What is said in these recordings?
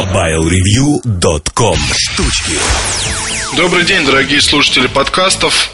MobileReview.com Штучки. Добрый день, дорогие слушатели подкастов.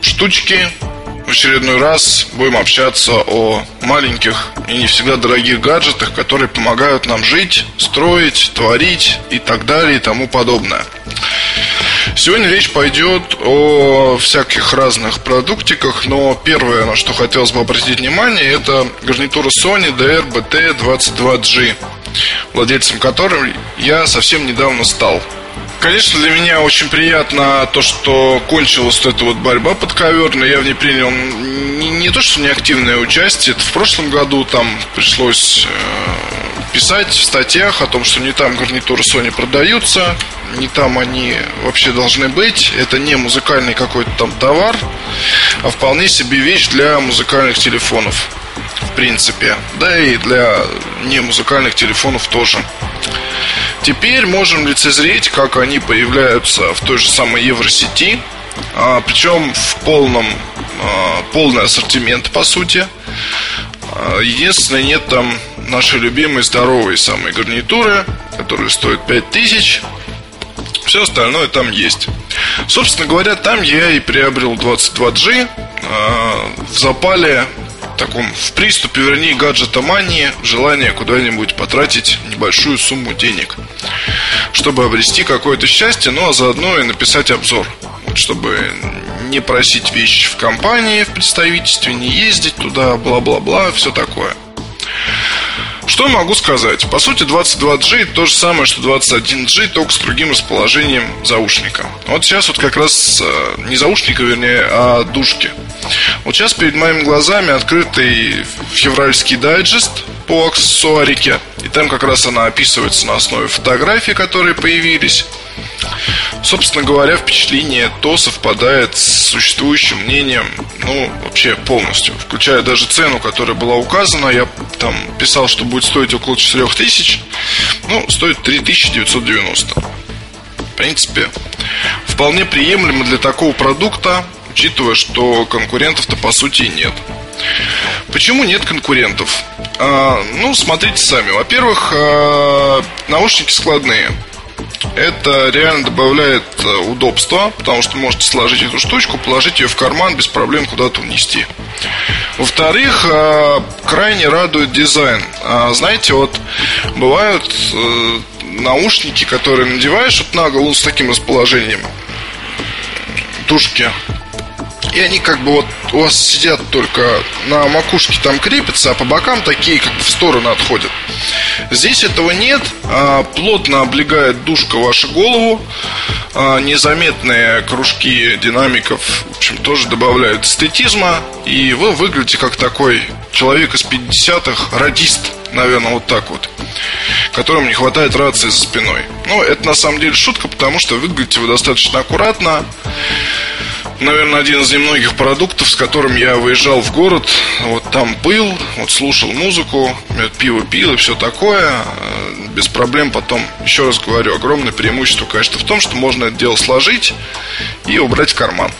Штучки. В очередной раз будем общаться о маленьких и не всегда дорогих гаджетах Которые помогают нам жить, строить, творить и так далее и тому подобное. Сегодня речь пойдет о всяких разных продуктиках, но первое, на что хотелось бы обратить внимание, это гарнитура Sony DR-BT22G, владельцем которой я совсем недавно стал. Конечно, для меня очень приятно то, что кончилась вот эта вот борьба подковерная. Я в ней принял не, не то, что неактивное участие. Это в прошлом году там пришлось э, писать в статьях о том, что не там гарнитуры Sony продаются, не там они вообще должны быть. Это не музыкальный какой-то там товар, а вполне себе вещь для музыкальных телефонов. В принципе. Да и для не музыкальных телефонов тоже. Теперь можем лицезреть, как они появляются в той же самой Евросети. А, причем в полном, а, полный ассортимент, по сути. А, единственное, нет там нашей любимой здоровой самой гарнитуры, которая стоит 5000. Все остальное там есть. Собственно говоря, там я и приобрел 22G э, в запале таком в приступе, вернее, гаджета мании, желание куда-нибудь потратить небольшую сумму денег, чтобы обрести какое-то счастье, ну а заодно и написать обзор, вот, чтобы не просить вещи в компании, в представительстве, не ездить туда, бла-бла-бла, все такое. Что могу сказать? По сути, 22G то же самое, что 21G, только с другим расположением заушника. Вот сейчас вот как раз э, не заушника, вернее, а душки. Вот сейчас перед моими глазами открытый февральский дайджест по аксессуарике. И там как раз она описывается на основе фотографий, которые появились. Собственно говоря, впечатление то совпадает с существующим мнением, ну, вообще полностью, включая даже цену, которая была указана. Я там писал, что будет стоить около 4000, ну, стоит 3990. В принципе, вполне приемлемо для такого продукта, учитывая, что конкурентов-то по сути нет. Почему нет конкурентов? А, ну, смотрите сами. Во-первых, а, наушники складные. Это реально добавляет э, удобства, потому что можете сложить эту штучку, положить ее в карман, без проблем куда-то унести. Во-вторых, э, крайне радует дизайн. А, знаете, вот бывают э, наушники, которые надеваешь вот на голову с таким расположением тушки и они как бы вот у вас сидят только на макушке там крепятся, а по бокам такие как бы в сторону отходят. Здесь этого нет, а, плотно облегает душка вашу голову, а, незаметные кружки динамиков, в общем, тоже добавляют эстетизма, и вы выглядите как такой человек из 50-х, радист, наверное, вот так вот которым не хватает рации за спиной. Ну, это на самом деле шутка, потому что выглядите вы достаточно аккуратно наверное, один из немногих продуктов, с которым я выезжал в город. Вот там был, вот слушал музыку, пиво пил и все такое. Э, без проблем потом, еще раз говорю, огромное преимущество, конечно, в том, что можно это дело сложить и убрать в карман.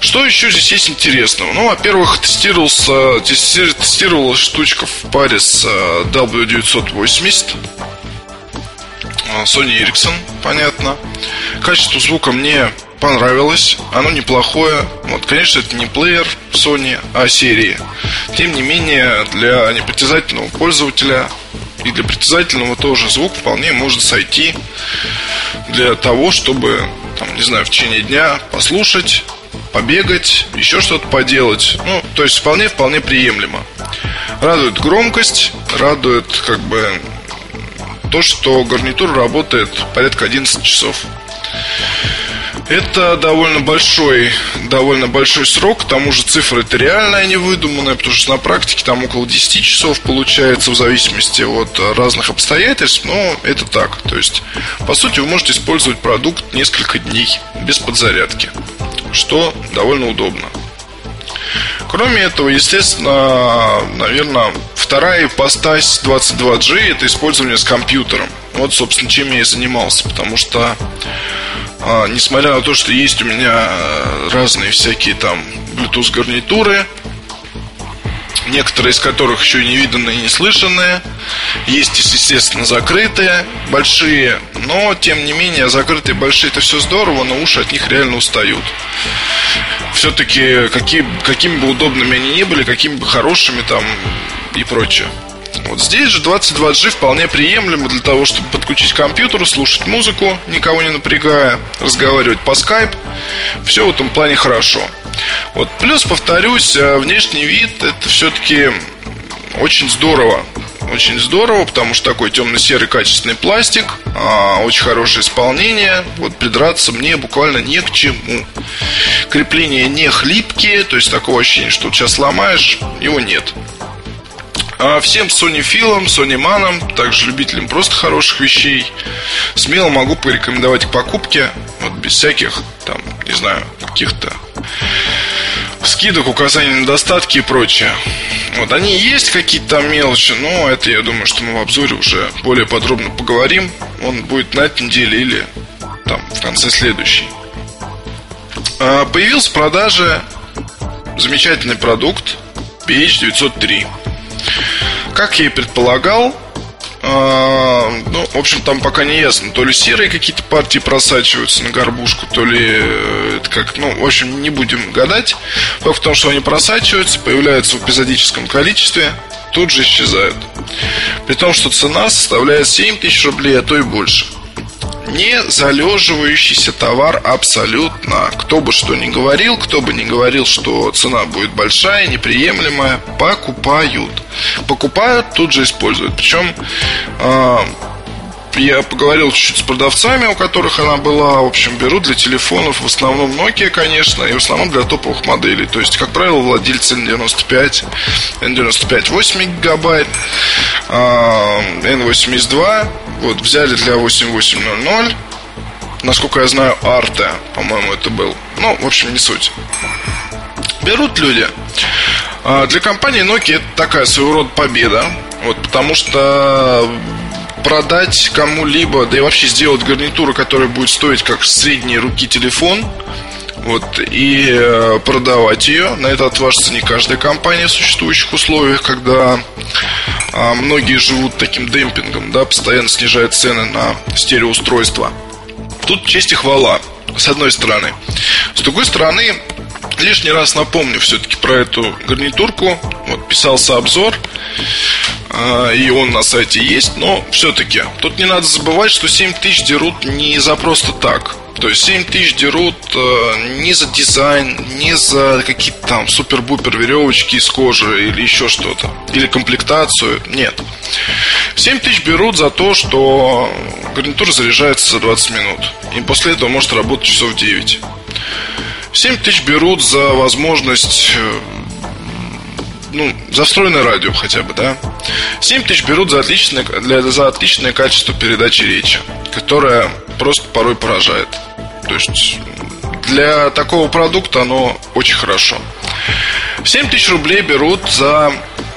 Что еще здесь есть интересного? Ну, во-первых, тестировался, тестировалась штучка в паре с э, W980 э, Sony Ericsson, понятно. Качество звука мне понравилось, оно неплохое. Вот, конечно, это не плеер Sony, а серии. Тем не менее, для непритязательного пользователя и для притязательного тоже звук вполне может сойти для того, чтобы, там, не знаю, в течение дня послушать, побегать, еще что-то поделать. Ну, то есть вполне-вполне приемлемо. Радует громкость, радует как бы то, что гарнитура работает порядка 11 часов. Это довольно большой, довольно большой срок, к тому же цифра это реальная, не выдуманная, потому что на практике там около 10 часов получается в зависимости от разных обстоятельств, но это так. То есть, по сути, вы можете использовать продукт несколько дней без подзарядки, что довольно удобно. Кроме этого, естественно, наверное, вторая ипостась 22G это использование с компьютером. Вот, собственно, чем я и занимался, потому что а, несмотря на то, что есть у меня разные всякие там Bluetooth гарнитуры, некоторые из которых еще не виданные и не слышанные. Есть, естественно, закрытые, большие, но, тем не менее, закрытые большие это все здорово, но уши от них реально устают. Все-таки, какие, какими бы удобными они ни были, какими бы хорошими там и прочее. Вот здесь же 22G вполне приемлемо для того, чтобы подключить к компьютеру, слушать музыку, никого не напрягая, разговаривать по Skype. Все в этом плане хорошо. Вот плюс, повторюсь, э, внешний вид это все-таки очень здорово. Очень здорово, потому что такой темно-серый качественный пластик, а, очень хорошее исполнение. Вот придраться мне буквально не к чему. Крепления не хлипкие, то есть такого ощущения, что сейчас сломаешь, его нет. А всем Sony Филам, Sony Манам, также любителям просто хороших вещей, смело могу порекомендовать к покупке, вот без всяких, там, не знаю, каких-то скидок, указаний на недостатки и прочее. Вот они есть какие-то мелочи, но это я думаю, что мы в обзоре уже более подробно поговорим. Он будет на этой неделе или там в конце следующей. А, появился в продаже замечательный продукт PH903. Как я и предполагал, а, ну, в общем, там пока не ясно. То ли серые какие-то партии просачиваются на горбушку, то ли э, это как, ну, в общем, не будем гадать. Факт в том, что они просачиваются, появляются в эпизодическом количестве, тут же исчезают. При том, что цена составляет 7 тысяч рублей, а то и больше не залеживающийся товар абсолютно. Кто бы что ни говорил, кто бы ни говорил, что цена будет большая, неприемлемая, покупают. Покупают, тут же используют. Причем а, я поговорил чуть-чуть с продавцами, у которых она была. В общем, берут для телефонов в основном Nokia, конечно, и в основном для топовых моделей. То есть, как правило, владельцы N95, N95 8 гигабайт, N82 а, вот, взяли для 8800. Насколько я знаю, Арте, по-моему, это был. Ну, в общем, не суть. Берут люди. А, для компании Nokia это такая своего рода победа. Вот, потому что продать кому-либо, да и вообще сделать гарнитуру, которая будет стоить как средней руки телефон, вот, и э, продавать ее. На это отважится не каждая компания в существующих условиях, когда а, многие живут таким демпингом, да, постоянно снижают цены на стереоустройства. Тут честь и хвала, с одной стороны. С другой стороны, лишний раз напомню все-таки про эту гарнитурку. Вот писался обзор, а, и он на сайте есть, но все-таки тут не надо забывать, что 7 тысяч дерут не за просто так. То есть 7 тысяч дерут э, не за дизайн, не за какие-то там супер-бупер веревочки из кожи или еще что-то. Или комплектацию. Нет. 7 тысяч берут за то, что гарнитура заряжается за 20 минут. И после этого может работать часов 9. 7 тысяч берут за возможность э, ну, за встроенное радио хотя бы, да. 7 тысяч берут за отличное, для, за отличное качество передачи речи, которое просто порой поражает. То есть для такого продукта оно очень хорошо. 7 тысяч рублей берут за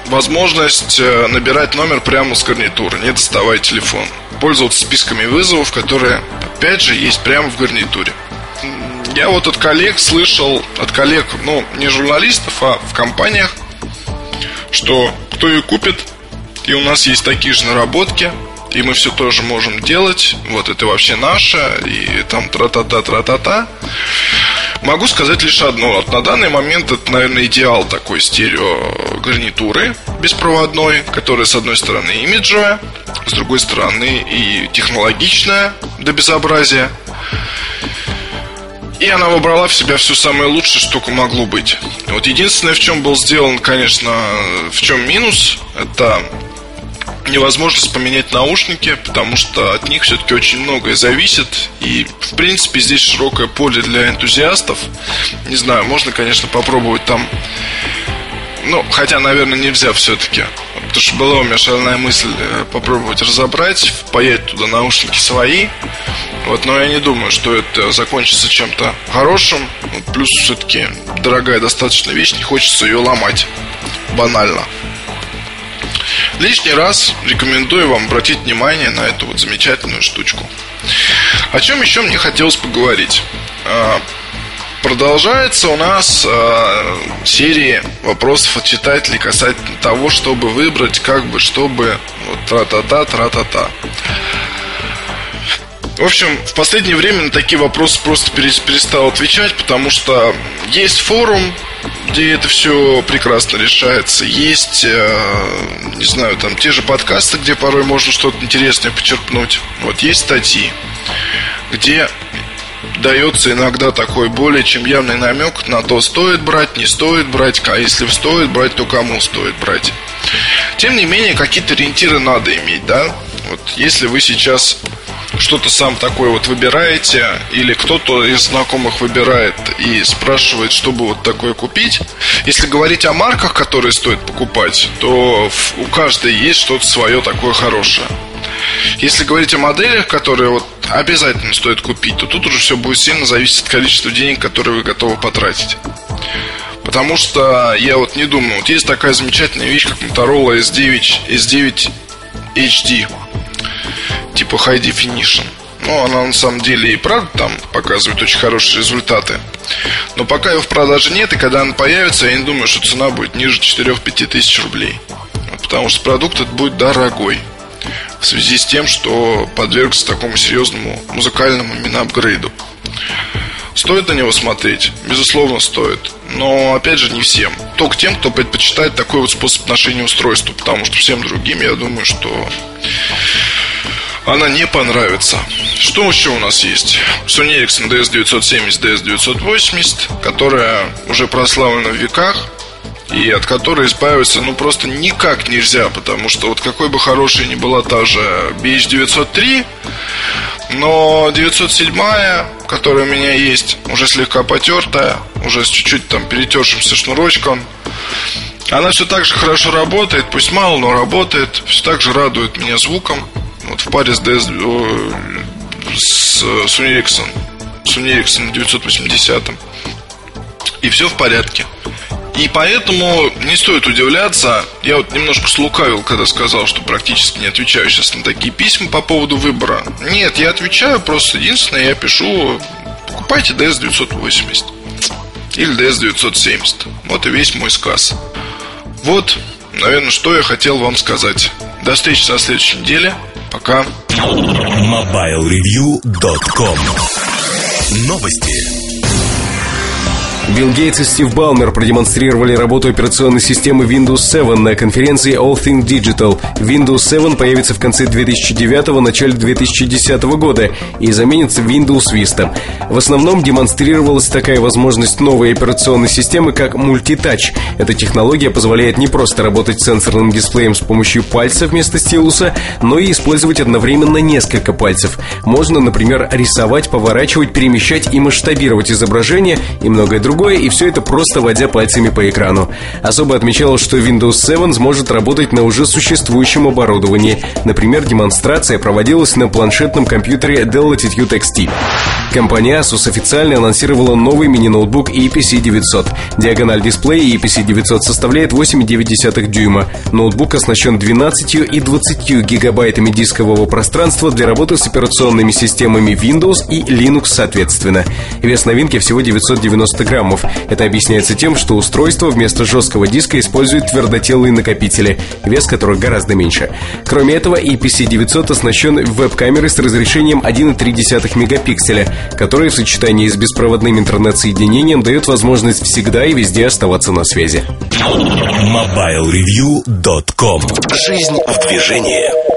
возможность э, набирать номер прямо с гарнитуры, не доставая телефон. Пользоваться списками вызовов, которые, опять же, есть прямо в гарнитуре. Я вот от коллег слышал, от коллег, ну, не журналистов, а в компаниях, что кто ее купит, и у нас есть такие же наработки, и мы все тоже можем делать. Вот это вообще наше, и там тра-та-та, тра-та-та. Могу сказать лишь одно. Вот на данный момент это, наверное, идеал такой стерео гарнитуры беспроводной, которая, с одной стороны, имиджевая, с другой стороны, и технологичная до безобразия. И она выбрала в себя все самое лучшее, что могло быть. Вот единственное, в чем был сделан, конечно, в чем минус, это невозможность поменять наушники, потому что от них все-таки очень многое зависит. И, в принципе, здесь широкое поле для энтузиастов. Не знаю, можно, конечно, попробовать там ну, хотя, наверное, нельзя все-таки. Потому что была у меня шальная мысль э, попробовать разобрать, впаять туда наушники свои. Вот, но я не думаю, что это закончится чем-то хорошим. Вот, плюс все-таки дорогая достаточно вещь, не хочется ее ломать. Банально. Лишний раз рекомендую вам обратить внимание на эту вот замечательную штучку. О чем еще мне хотелось поговорить? А, Продолжается у нас э, серия вопросов от читателей касательно того, чтобы выбрать, как бы, чтобы, вот, тра-та-та, тра-та-та. В общем, в последнее время на такие вопросы просто перестал отвечать, потому что есть форум, где это все прекрасно решается. Есть, э, не знаю, там те же подкасты, где порой можно что-то интересное почерпнуть. Вот есть статьи, где дается иногда такой более чем явный намек на то, стоит брать, не стоит брать, а если стоит брать, то кому стоит брать. Тем не менее, какие-то ориентиры надо иметь, да? Вот если вы сейчас что-то сам такое вот выбираете, или кто-то из знакомых выбирает и спрашивает, чтобы вот такое купить. Если говорить о марках, которые стоит покупать, то у каждой есть что-то свое такое хорошее. Если говорить о моделях, которые вот обязательно стоит купить, то тут уже все будет сильно зависеть от количества денег, которые вы готовы потратить. Потому что я вот не думаю, вот есть такая замечательная вещь, как Motorola S9, S9 HD типа High Definition. Ну, она на самом деле и правда там показывает очень хорошие результаты. Но пока ее в продаже нет, и когда она появится, я не думаю, что цена будет ниже 4-5 тысяч рублей. Потому что продукт этот будет дорогой. В связи с тем, что подвергся такому серьезному музыкальному мина-апгрейду. Стоит на него смотреть? Безусловно, стоит. Но, опять же, не всем. Только тем, кто предпочитает такой вот способ ношения устройства. Потому что всем другим, я думаю, что она не понравится. Что еще у нас есть? Sony Ericsson DS970, DS980, которая уже прославлена в веках и от которой избавиться ну просто никак нельзя, потому что вот какой бы хорошей ни была та же BH903, но 907, которая у меня есть, уже слегка потертая, уже с чуть-чуть там перетершимся шнурочком, она все так же хорошо работает, пусть мало, но работает, все так же радует меня звуком. Вот в паре с, DS, с Sony Ericsson, Sony Ericsson 980. И все в порядке. И поэтому не стоит удивляться. Я вот немножко слукавил, когда сказал, что практически не отвечаю сейчас на такие письма по поводу выбора. Нет, я отвечаю просто единственное, я пишу, покупайте DS980 или DS970. Вот и весь мой сказ. Вот, наверное, что я хотел вам сказать. До встречи на следующей неделе. Пока. MobileReview.com Новости. Билл Гейтс и Стив Балмер продемонстрировали работу операционной системы Windows 7 на конференции All Things Digital. Windows 7 появится в конце 2009 начале 2010 года и заменит Windows Vista. В основном демонстрировалась такая возможность новой операционной системы, как мультитач. Эта технология позволяет не просто работать с сенсорным дисплеем с помощью пальца вместо стилуса, но и использовать одновременно несколько пальцев. Можно, например, рисовать, поворачивать, перемещать и масштабировать изображение и многое другое другое, и все это просто водя пальцами по экрану. Особо отмечалось, что Windows 7 сможет работать на уже существующем оборудовании. Например, демонстрация проводилась на планшетном компьютере Dell Latitude XT. Компания Asus официально анонсировала новый мини-ноутбук EPC 900. Диагональ дисплея EPC 900 составляет 8,9 дюйма. Ноутбук оснащен 12 и 20 гигабайтами дискового пространства для работы с операционными системами Windows и Linux соответственно. Вес новинки всего 990 грамм граммов. Это объясняется тем, что устройство вместо жесткого диска использует твердотелые накопители, вес которых гораздо меньше. Кроме этого, EPC 900 оснащен веб-камерой с разрешением 1,3 мегапикселя, которая в сочетании с беспроводным интернет-соединением дает возможность всегда и везде оставаться на связи. MobileReview.com Жизнь в движении